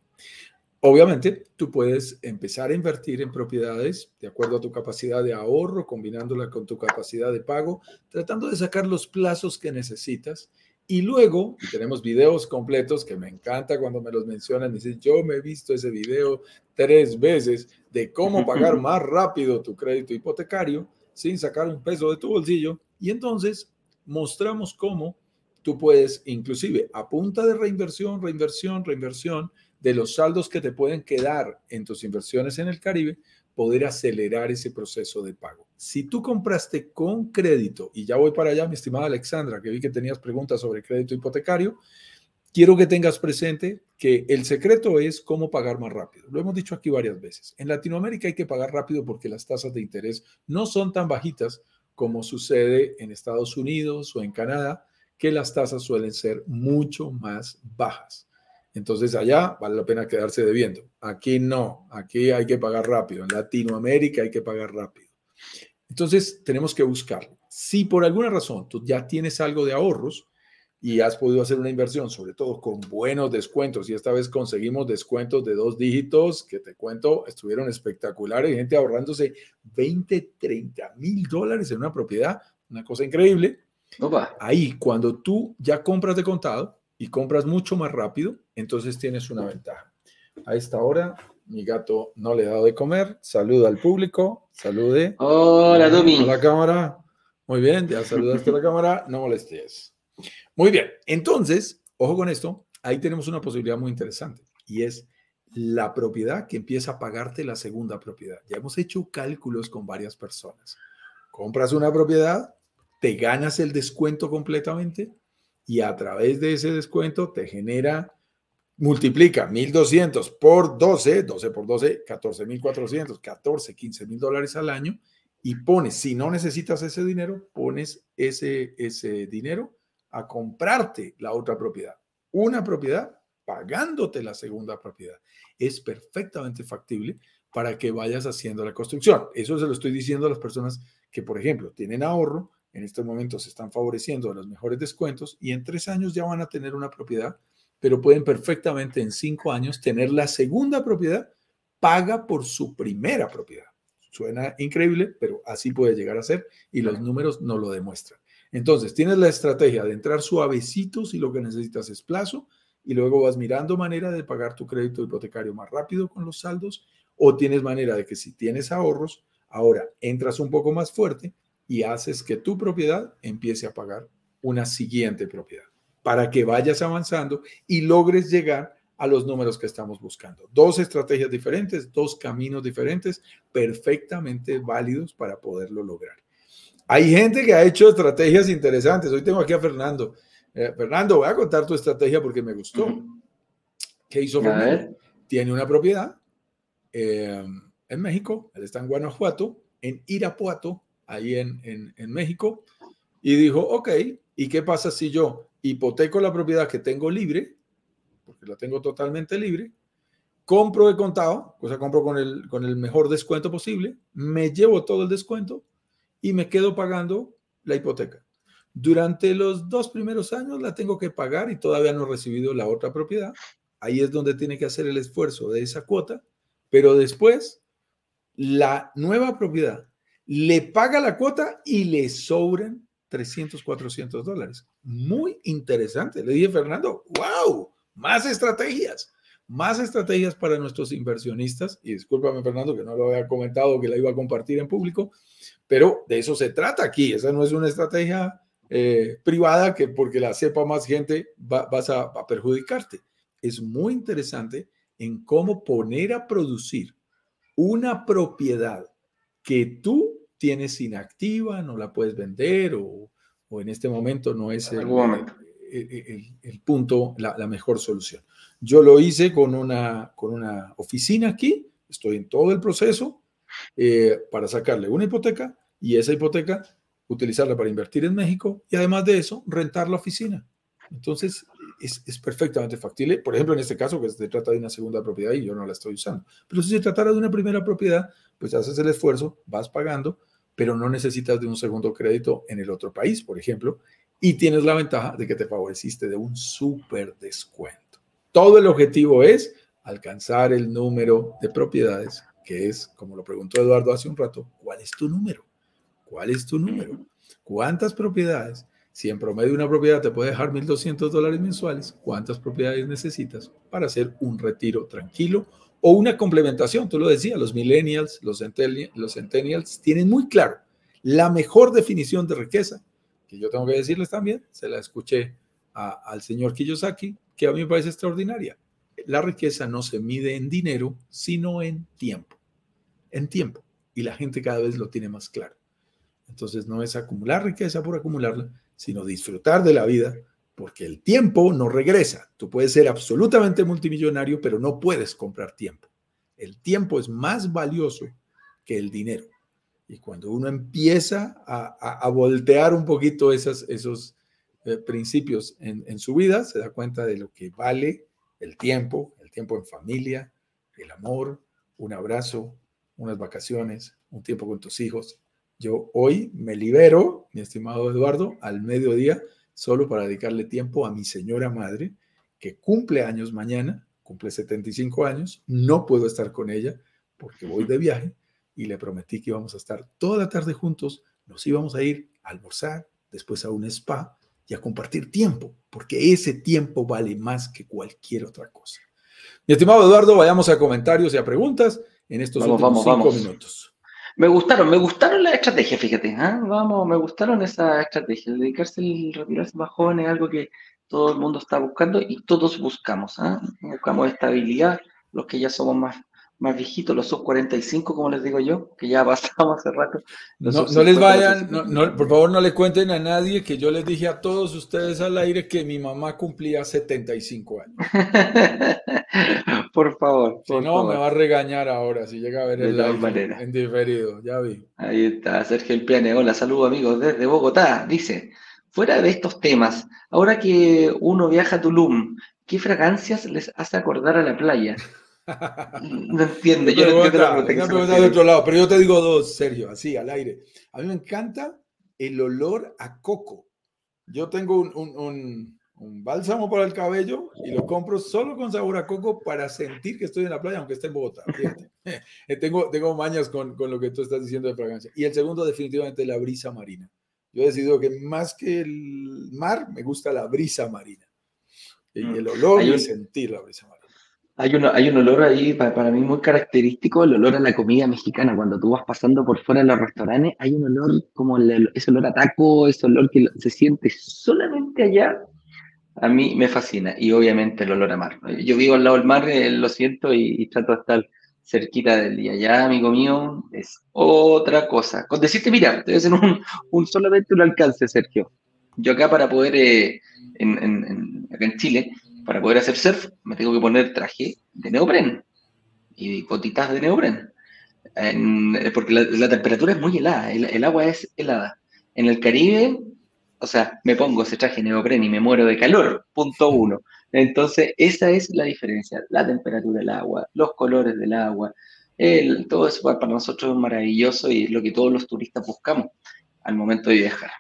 Obviamente, tú puedes empezar a invertir en propiedades de acuerdo a tu capacidad de ahorro, combinándola con tu capacidad de pago, tratando de sacar los plazos que necesitas. Y luego, y tenemos videos completos que me encanta cuando me los mencionan, y dicen, yo me he visto ese video tres veces de cómo pagar más rápido tu crédito hipotecario sin sacar un peso de tu bolsillo. Y entonces mostramos cómo tú puedes, inclusive a punta de reinversión, reinversión, reinversión, de los saldos que te pueden quedar en tus inversiones en el Caribe, poder acelerar ese proceso de pago. Si tú compraste con crédito, y ya voy para allá, mi estimada Alexandra, que vi que tenías preguntas sobre crédito hipotecario, quiero que tengas presente que el secreto es cómo pagar más rápido. Lo hemos dicho aquí varias veces. En Latinoamérica hay que pagar rápido porque las tasas de interés no son tan bajitas como sucede en Estados Unidos o en Canadá, que las tasas suelen ser mucho más bajas. Entonces allá vale la pena quedarse debiendo. Aquí no, aquí hay que pagar rápido. En Latinoamérica hay que pagar rápido. Entonces tenemos que buscarlo. Si por alguna razón tú ya tienes algo de ahorros y has podido hacer una inversión, sobre todo con buenos descuentos, y esta vez conseguimos descuentos de dos dígitos que te cuento, estuvieron espectaculares, gente ahorrándose 20, 30 mil dólares en una propiedad, una cosa increíble. Ahí, cuando tú ya compras de contado, y compras mucho más rápido, entonces tienes una ventaja. A esta hora, mi gato no le ha dado de comer. Saluda al público. Salude. Hola, Domi. A la cámara. Muy bien, ya saludaste a la cámara. No molestes. Muy bien. Entonces, ojo con esto. Ahí tenemos una posibilidad muy interesante y es la propiedad que empieza a pagarte la segunda propiedad. Ya hemos hecho cálculos con varias personas. Compras una propiedad, te ganas el descuento completamente y a través de ese descuento te genera, multiplica 1200 por 12, 12 por 12, 14,400, 14, 15 mil dólares al año y pones, si no necesitas ese dinero, pones ese, ese dinero a comprarte la otra propiedad. Una propiedad pagándote la segunda propiedad. Es perfectamente factible para que vayas haciendo la construcción. Eso se lo estoy diciendo a las personas que, por ejemplo, tienen ahorro, en estos momentos se están favoreciendo de los mejores descuentos y en tres años ya van a tener una propiedad, pero pueden perfectamente en cinco años tener la segunda propiedad paga por su primera propiedad. Suena increíble, pero así puede llegar a ser y los números no lo demuestran. Entonces, tienes la estrategia de entrar suavecito si lo que necesitas es plazo y luego vas mirando manera de pagar tu crédito hipotecario más rápido con los saldos o tienes manera de que si tienes ahorros, ahora entras un poco más fuerte y haces que tu propiedad empiece a pagar una siguiente propiedad para que vayas avanzando y logres llegar a los números que estamos buscando. Dos estrategias diferentes, dos caminos diferentes, perfectamente válidos para poderlo lograr. Hay gente que ha hecho estrategias interesantes. Hoy tengo aquí a Fernando. Eh, Fernando, voy a contar tu estrategia porque me gustó. ¿Qué hizo Fernando? Tiene una propiedad eh, en México, él está en Guanajuato, en Irapuato, ahí en, en, México, y dijo, ok, ¿y qué pasa si yo hipoteco la propiedad que tengo libre, porque la tengo totalmente libre, compro de contado, o sea, compro con el, con el mejor descuento posible, me llevo todo el descuento y me quedo pagando la hipoteca. Durante los dos primeros años la tengo que pagar y todavía no he recibido la otra propiedad. Ahí es donde tiene que hacer el esfuerzo de esa cuota, pero después la nueva propiedad le paga la cuota y le sobran 300, 400 dólares. Muy interesante. Le dije, Fernando, wow, más estrategias, más estrategias para nuestros inversionistas. Y discúlpame, Fernando, que no lo había comentado, que la iba a compartir en público, pero de eso se trata aquí. Esa no es una estrategia eh, privada que porque la sepa más gente vas a, a perjudicarte. Es muy interesante en cómo poner a producir una propiedad que tú tienes inactiva, no la puedes vender o, en este momento no es el, el, punto, la, mejor solución. Yo lo hice con una, con una oficina aquí, estoy en todo el proceso eh, para sacarle una hipoteca y esa hipoteca utilizarla para invertir en México y además de eso rentar la oficina. Entonces, es, perfectamente factible. Por ejemplo, en este caso, que se trata de una segunda propiedad y yo no la estoy usando. Pero si se tratara de una primera propiedad, pues haces el esfuerzo, vas pagando, pero no necesitas de un segundo crédito en el otro país, por ejemplo, y tienes la ventaja de que te favoreciste de un súper descuento. Todo el objetivo es alcanzar el número de propiedades, que es, como lo preguntó Eduardo hace un rato, ¿cuál es tu número? ¿Cuál es tu número? ¿Cuántas propiedades? Si en promedio una propiedad te puede dejar 1.200 dólares mensuales, ¿cuántas propiedades necesitas para hacer un retiro tranquilo o una complementación? Tú lo decías, los millennials, los centennials, tienen muy claro la mejor definición de riqueza, que yo tengo que decirles también, se la escuché al señor Kiyosaki, que a mí me parece extraordinaria. La riqueza no se mide en dinero, sino en tiempo. En tiempo. Y la gente cada vez lo tiene más claro. Entonces no es acumular riqueza por acumularla, sino disfrutar de la vida, porque el tiempo no regresa. Tú puedes ser absolutamente multimillonario, pero no puedes comprar tiempo. El tiempo es más valioso que el dinero. Y cuando uno empieza a, voltear un poquito esos eh, principios en, en su vida, se da cuenta de lo que vale el tiempo, el tiempo en familia, el amor, un abrazo, unas vacaciones, un tiempo con tus hijos, yo hoy me libero, mi estimado Eduardo, al mediodía, solo para dedicarle tiempo a mi señora madre, que cumple años mañana, cumple 75 años, no puedo estar con ella porque voy de viaje y le prometí que íbamos a estar toda la tarde juntos, nos íbamos a ir a almorzar, después a un spa y a compartir tiempo, porque ese tiempo vale más que cualquier otra cosa. Mi estimado Eduardo, vayamos a comentarios y a preguntas en estos últimos cinco minutos. Me gustaron, me gustaron las estrategias, fíjate. ¿ah? Vamos, me gustaron esas estrategias. Dedicarse y retirarse más joven es algo que todo el mundo está buscando y todos buscamos. ¿ah? Buscamos estabilidad, los que ya somos más, más viejitos, los sub 45, como les digo yo, que ya pasamos hace rato. No, les vayan, por favor no le cuenten a nadie que yo les dije a todos ustedes al aire que mi mamá cumplía 75 años. por favor. Si no, me va a regañar ahora si llega a ver el live en diferido, ya vi. Ahí está, Sergio El Piane. Hola, saludos amigos desde Bogotá. Dice, fuera de estos temas, ahora que uno viaja a Tulum, ¿qué fragancias les hace acordar a la playa? No entiendo, yo no entiendo la de otro lado, pero yo te digo dos, Sergio, así, al aire. A mí me encanta el olor a coco. Yo tengo un, bálsamo para el cabello y lo compro solo con sabor a coco para sentir que estoy en la playa, aunque esté en Bogotá. Tengo, tengo mañas con, con, lo que tú estás diciendo de fragancia. Y el segundo, definitivamente, la brisa marina. Yo he decidido que más que el mar, me gusta la brisa marina. Y mm. el olor y sentir la brisa marina. Hay un, hay un olor ahí para, mí muy característico, el olor a la comida mexicana. Cuando tú vas pasando por fuera de los restaurantes, hay un olor como el, ese olor a taco, ese olor que se siente solamente allá. A mí me fascina. Y obviamente el olor a mar. Yo vivo al lado del mar, eh, lo siento, y, trato de estar cerquita del día. Ya, amigo mío, es otra cosa. Con decirte, mira, debe ser un, un solamente un alcance, Sergio. Yo acá para poder, eh, en, en, acá en Chile, para poder hacer surf me tengo que poner traje de neopren y botitas de neopren. porque la, temperatura es muy helada, el, agua es helada. En el Caribe, o sea, me pongo ese traje neopren y me muero de calor, punto uno. Entonces, esa es la diferencia, la temperatura del agua, los colores del agua, todo eso para nosotros es maravilloso y es lo que todos los turistas buscamos al momento de viajar.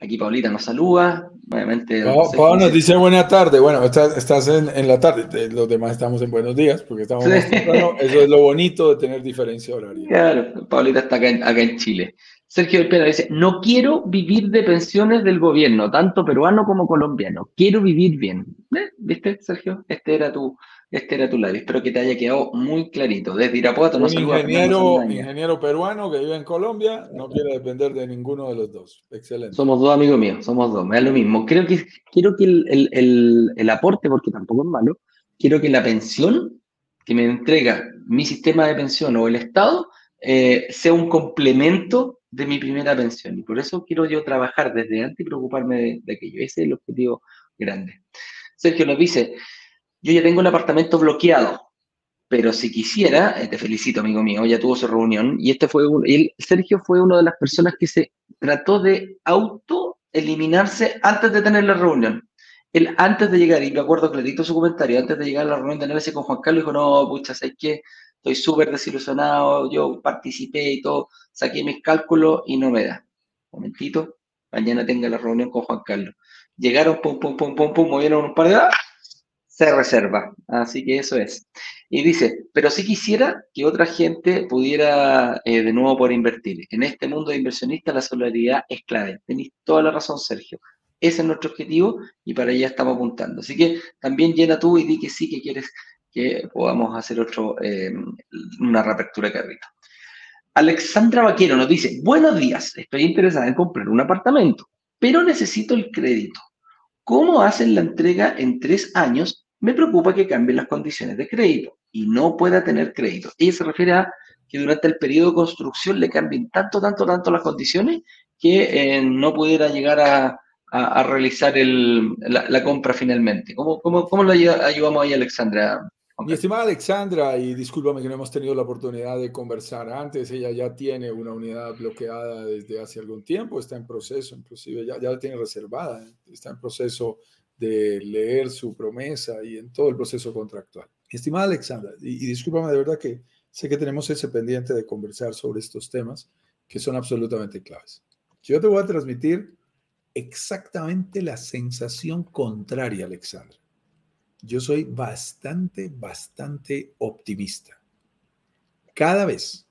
Aquí Paulita nos saluda, nuevamente. Pablo nos dice buena tarde. Bueno, estás, en, la tarde, los demás estamos en buenos días, porque estamos Eso es lo bonito de tener diferencia horaria. Claro, Paulita está acá en, Chile. Sergio del Pena dice, no quiero vivir de pensiones del gobierno, tanto peruano como colombiano. Quiero vivir bien. ¿Eh? ¿Viste, Sergio? Este era tu, este era tu live. Espero que te haya quedado muy clarito. Desde Irapuato, no Un ingeniero, ingeniero peruano que vive en Colombia, no quiere depender de ninguno de los dos. Excelente. Somos dos amigos míos, somos dos, me da lo mismo. Creo que, quiero que el, aporte, porque tampoco es malo, quiero que la pensión que me entrega mi sistema de pensión o el Estado eh, sea un complemento de mi primera pensión. Y por eso quiero yo trabajar desde antes y preocuparme de, de aquello. Ese es el objetivo grande. Sergio nos dice, yo ya tengo el apartamento bloqueado, pero si quisiera, eh, te felicito, amigo mío, ya tuvo su reunión, y este fue, un, Sergio fue una de las personas que se trató de auto eliminarse antes de tener la reunión. Él antes de llegar, y me acuerdo clarito su comentario, antes de llegar a la reunión de análisis con Juan Carlos, dijo, no, pucha, ¿sabes qué? Estoy súper desilusionado, yo participé y todo, saqué mis cálculos y no me da. Un momentito, mañana tenga la reunión con Juan Carlos. Llegaron, pum, pum, pum, pum, pum, movieron un par de se reserva. Así que eso es. Y dice, pero si quisiera que otra gente pudiera eh, de nuevo poder invertir. En este mundo de inversionistas la solidaridad es clave. Tenéis toda la razón, Sergio. Ese es nuestro objetivo y para allá estamos apuntando. Así que también llena tú y di que sí que quieres que podamos hacer otro, eh, una reapertura de carrito. Alexandra Vaquero nos dice, buenos días, estoy interesada en comprar un apartamento, pero necesito el crédito. ¿Cómo hacen la entrega en tres años me preocupa que cambien las condiciones de crédito y no pueda tener crédito. Ella se refiere a que durante el periodo de construcción le cambien tanto, tanto, tanto las condiciones que eh, no pudiera llegar a, realizar la, compra finalmente. ¿Cómo, cómo, cómo lo ayudamos ahí, Alexandra? Mi estimada Alexandra, y discúlpame que no hemos tenido la oportunidad de conversar antes, ella ya tiene una unidad bloqueada desde hace algún tiempo, está en proceso, inclusive ya, ya la tiene reservada, está en proceso de leer su promesa y en todo el proceso contractual. Estimada Alexandra, y, discúlpame de verdad que sé que tenemos ese pendiente de conversar sobre estos temas que son absolutamente claves. Yo te voy a transmitir exactamente la sensación contraria, Alexandra. Yo soy bastante, bastante optimista. Cada vez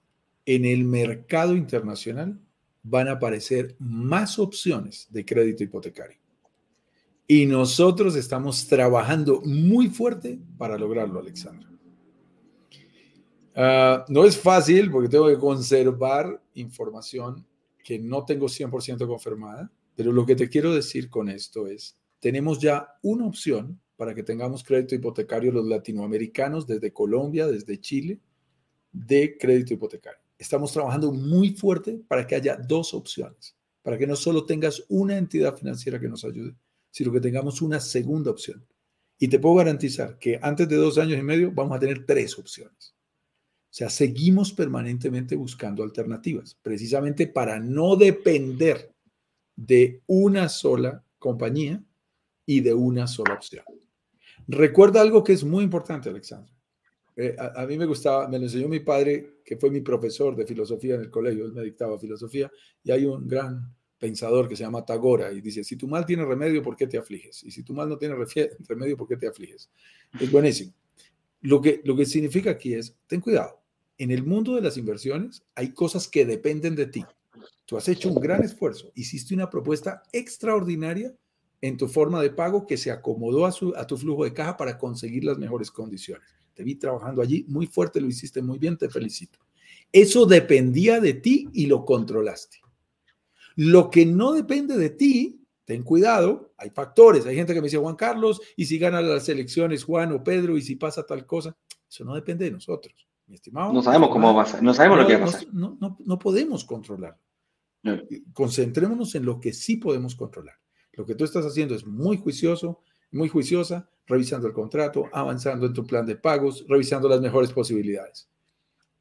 en el mercado internacional van a aparecer más opciones de crédito hipotecario. Y nosotros estamos trabajando muy fuerte para lograrlo, Alexandra. Ah, no es fácil porque tengo que conservar información que no tengo 100% confirmada, pero lo que te quiero decir con esto es, tenemos ya una opción para que tengamos crédito hipotecario los latinoamericanos desde Colombia, desde Chile, de crédito hipotecario. Estamos trabajando muy fuerte para que haya dos opciones, para que no solo tengas una entidad financiera que nos ayude, sino que tengamos una segunda opción. Y te puedo garantizar que antes de dos años y medio vamos a tener tres opciones. O sea, seguimos permanentemente buscando alternativas, precisamente para no depender de una sola compañía y de una sola opción. Recuerda algo que es muy importante, Alexandra. Eh, a, mí me gustaba, me lo enseñó mi padre, que fue mi profesor de filosofía en el colegio, él me dictaba filosofía, y hay un gran pensador que se llama Tagora y dice, si tu mal tiene remedio, ¿por qué te afliges? Y si tu mal no tiene remedio, ¿por qué te afliges? Es buenísimo. Lo que, lo que significa aquí es, ten cuidado, en el mundo de las inversiones hay cosas que dependen de ti. Tú has hecho un gran esfuerzo, hiciste una propuesta extraordinaria en tu forma de pago que se acomodó a, a tu flujo de caja para conseguir las mejores condiciones. Te vi trabajando allí muy fuerte, lo hiciste muy bien, te felicito. Eso dependía de ti y lo controlaste. Lo que no depende de ti, ten cuidado, hay factores. Hay gente que me dice, Juan Carlos, y si gana las elecciones Juan o Pedro, y si pasa tal cosa, eso no depende de nosotros, mi estimado. No sabemos cómo va a pasar, no sabemos lo que va a pasar. No, no, no podemos controlar. Concentrémonos en lo que sí podemos controlar. Lo que tú estás haciendo es muy juicioso, muy juiciosa, revisando el contrato, avanzando en tu plan de pagos, revisando las mejores posibilidades.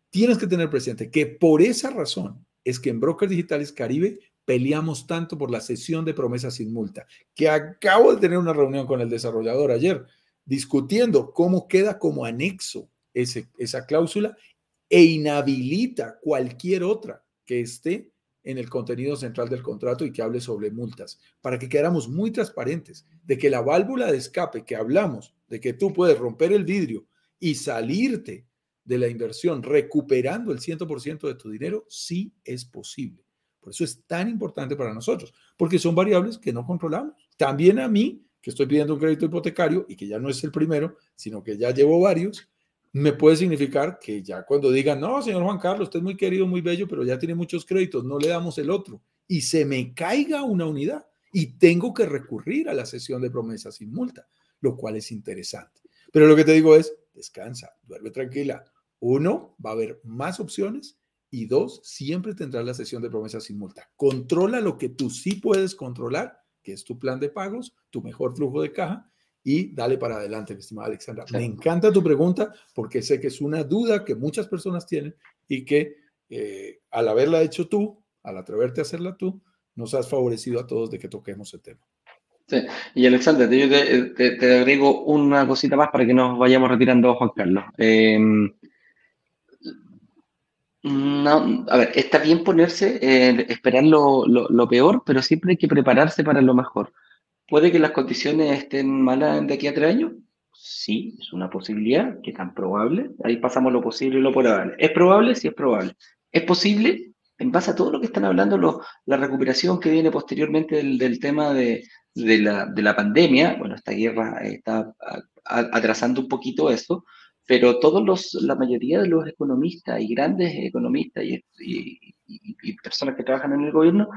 Tienes que tener presente que por esa razón es que en Brokers Digitales Caribe peleamos tanto por la sesión de promesas sin multa, que acabo de tener una reunión con el desarrollador ayer discutiendo cómo queda como anexo ese, esa cláusula e inhabilita cualquier otra que esté en el contenido central del contrato y que hable sobre multas, para que quedáramos muy transparentes de que la válvula de escape que hablamos, de que tú puedes romper el vidrio y salirte de la inversión recuperando el 100% de tu dinero, sí es posible. Por eso es tan importante para nosotros, porque son variables que no controlamos. También a mí, que estoy pidiendo un crédito hipotecario y que ya no es el primero, sino que ya llevo varios, me puede significar que ya cuando digan, no, señor Juan Carlos, usted es muy querido, muy bello, pero ya tiene muchos créditos, no le damos el otro. Y se me caiga una unidad y tengo que recurrir a la sesión de promesas sin multa, lo cual es interesante. Pero lo que te digo es, descansa, duerme tranquila. Uno, va a haber más opciones y dos, siempre tendrás la sesión de promesas sin multa. Controla lo que tú sí puedes controlar, que es tu plan de pagos, tu mejor flujo de caja, y dale para adelante, mi estimada Alexandra. Me encanta tu pregunta porque sé que es una duda que muchas personas tienen y que eh, al haberla hecho tú, al atreverte a hacerla tú, nos has favorecido a todos de que toquemos el tema. Sí, y Alexandra, te, te, agrego una cosita más para que nos vayamos retirando, Juan Carlos. Eh, no, a ver, está bien ponerse, eh, esperar lo, peor, pero siempre hay que prepararse para lo mejor. ¿Puede que las condiciones estén malas de aquí a tres años? Sí, es una posibilidad, que tan probable. Ahí pasamos lo posible y lo probable. ¿Es probable? Sí, es probable. ¿Es posible? En base a todo lo que están hablando, la recuperación que viene posteriormente del, tema de, la, de, la, pandemia, bueno, esta guerra está atrasando un poquito eso, pero todos los, la mayoría de los economistas y grandes economistas y, personas que trabajan en el gobierno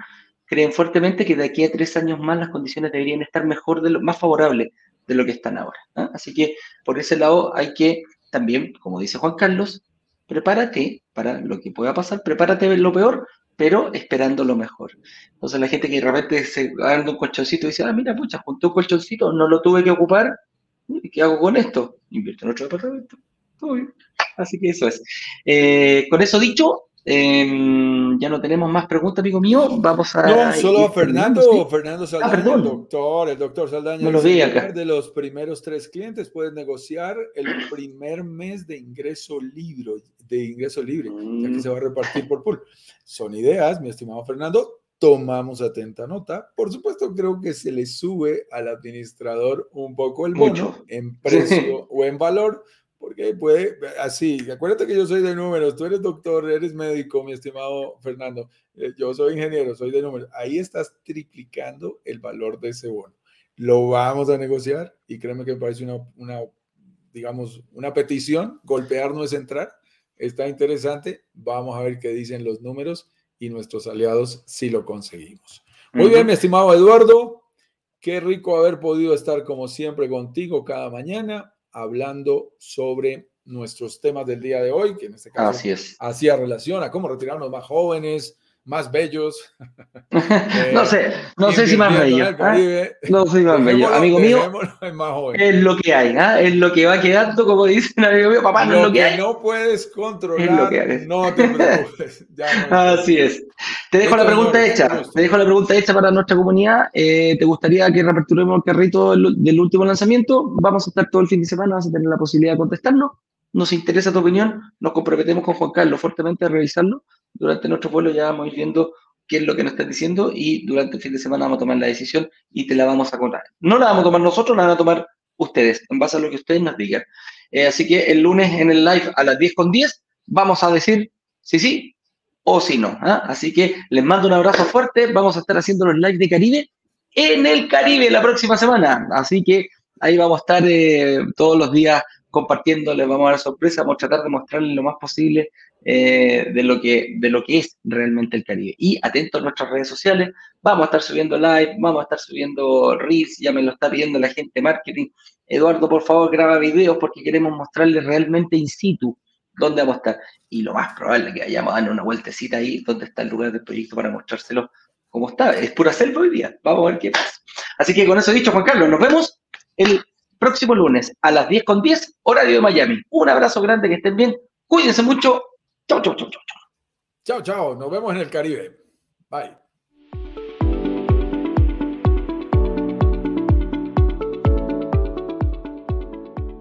creen fuertemente que de aquí a tres años más las condiciones deberían estar mejor, de lo, más favorables de lo que están ahora. ¿ah? Así que por ese lado hay que también, como dice Juan Carlos, prepárate para lo que pueda pasar, prepárate ver lo peor, pero esperando lo mejor. Entonces la gente que de repente se agarra un colchoncito y dice, ah, mira, pucha, junté un colchoncito, no lo tuve que ocupar, ¿Qué hago con esto? Invierto en otro departamento. Todo bien. Así que eso es. Eh, con eso dicho, em, ya no tenemos más preguntas, amigo mío. Vamos a. No, solo a Fernando. Fernando ah, Saldaña, el doctor, el doctor Saldaña. No lo vi acá. De los primeros tres clientes puedes negociar el primer mes de ingreso libre, de ingreso libre, ya que mm. se va a repartir por pool. Son ideas, mi estimado Fernando tomamos atenta nota. Por supuesto, creo que se le sube al administrador un poco el bono en precio o en valor, porque puede, así, acuérdate que yo soy de números, tú eres doctor, eres médico, mi estimado Fernando, eh, yo soy ingeniero, soy de números, ahí estás triplicando el valor de ese bono. Lo vamos a negociar y créeme que me parece una, una digamos, una petición, golpear no es entrar, está interesante, vamos a ver qué dicen los números y nuestros aliados si lo conseguimos. Muy bien, mi estimado Eduardo. Qué rico haber podido estar como siempre contigo cada mañana hablando sobre nuestros temas del día de hoy, que en este caso Así es. hacía relación a cómo retirarnos más jóvenes, más bellos. No sé, no sé si más bello. ¿ah? No sé si más bello. Amigo mío, es lo que hay, ¿ah? es lo que va quedando, como dicen amigo mío, papá, no es lo que, hay. no puedes controlar, no te preocupes. Así es. Te dejo la pregunta hecha, te dejo la pregunta hecha para nuestra comunidad. Eh, ¿Te gustaría que reaperturemos el carrito del último lanzamiento? Vamos a estar todo el fin de semana, vas a tener la posibilidad de contestarlo nos interesa tu opinión, nos comprometemos con Juan Carlos fuertemente a revisarlo. Durante nuestro vuelo ya vamos a ir viendo qué es lo que nos estás diciendo y durante el fin de semana vamos a tomar la decisión y te la vamos a contar. No la vamos a tomar nosotros, la van a tomar ustedes, en base a lo que ustedes nos digan. Eh, así que el lunes en el live a las 10 con 10 vamos a decir si sí o si no. ¿ah? Así que les mando un abrazo fuerte. Vamos a estar haciendo los live de Caribe en el Caribe la próxima semana. Así que ahí vamos a estar eh, todos los días compartiendo, les vamos a dar sorpresa, vamos a tratar de mostrarles lo más posible eh, de, lo que, de lo que es realmente el Caribe. Y atentos a nuestras redes sociales, vamos a estar subiendo live, vamos a estar subiendo reels, ya me lo está pidiendo la gente marketing. Eduardo, por favor, graba videos porque queremos mostrarles realmente in situ dónde vamos a estar. Y lo más probable es que vayamos a dar una vueltecita ahí donde está el lugar del proyecto para mostrárselo cómo está. Es pura selva hoy día. Vamos a ver qué pasa. Así que con eso dicho, Juan Carlos, nos vemos el próximo lunes a las 10 con 10, horario de Miami. Un abrazo grande, que estén bien. Cuídense mucho. Chau, chau, chau, chau. Chao, chao. Nos vemos en el Caribe. Bye.